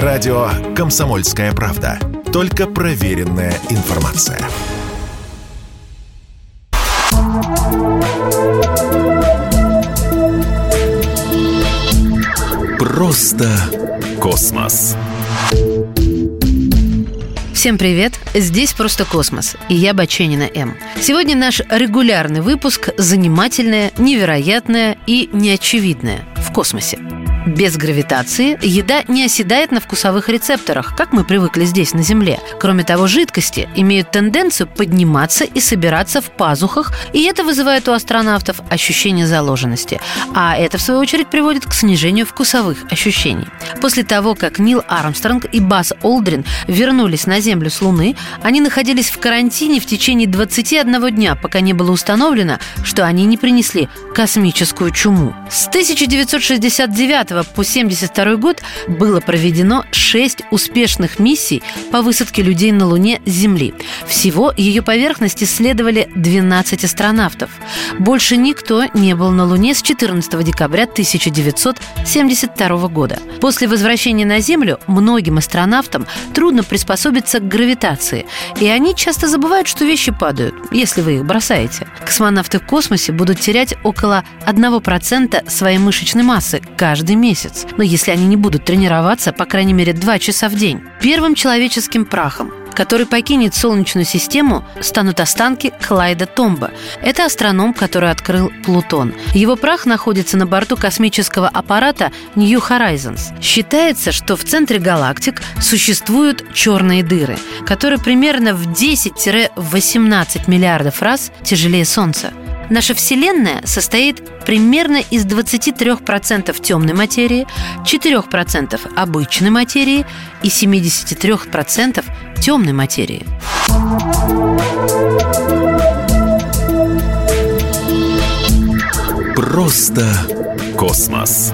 Радио «Комсомольская правда». Только проверенная информация. Просто космос. Всем привет! Здесь «Просто космос» и я Баченина М. Сегодня наш регулярный выпуск «Занимательное, невероятное и неочевидное в космосе». Без гравитации еда не оседает на вкусовых рецепторах, как мы привыкли здесь на Земле. Кроме того, жидкости имеют тенденцию подниматься и собираться в пазухах, и это вызывает у астронавтов ощущение заложенности. А это, в свою очередь, приводит к снижению вкусовых ощущений. После того, как Нил Армстронг и Бас Олдрин вернулись на Землю с Луны, они находились в карантине в течение 21 дня, пока не было установлено, что они не принесли космическую чуму. С 1969 по 1972 год было проведено 6 успешных миссий по высадке людей на Луне с Земли. Всего ее поверхность исследовали 12 астронавтов. Больше никто не был на Луне с 14 декабря 1972 года. После возвращения на Землю многим астронавтам трудно приспособиться к гравитации, и они часто забывают, что вещи падают, если вы их бросаете. Космонавты в космосе будут терять около 1% своей мышечной массы каждый месяц. Но если они не будут тренироваться, по крайней мере, два часа в день. Первым человеческим прахом который покинет Солнечную систему, станут останки Клайда Томба. Это астроном, который открыл Плутон. Его прах находится на борту космического аппарата New Horizons. Считается, что в центре галактик существуют черные дыры, которые примерно в 10-18 миллиардов раз тяжелее Солнца. Наша Вселенная состоит примерно из 23% темной материи, 4% обычной материи и 73% темной материи. Просто космос.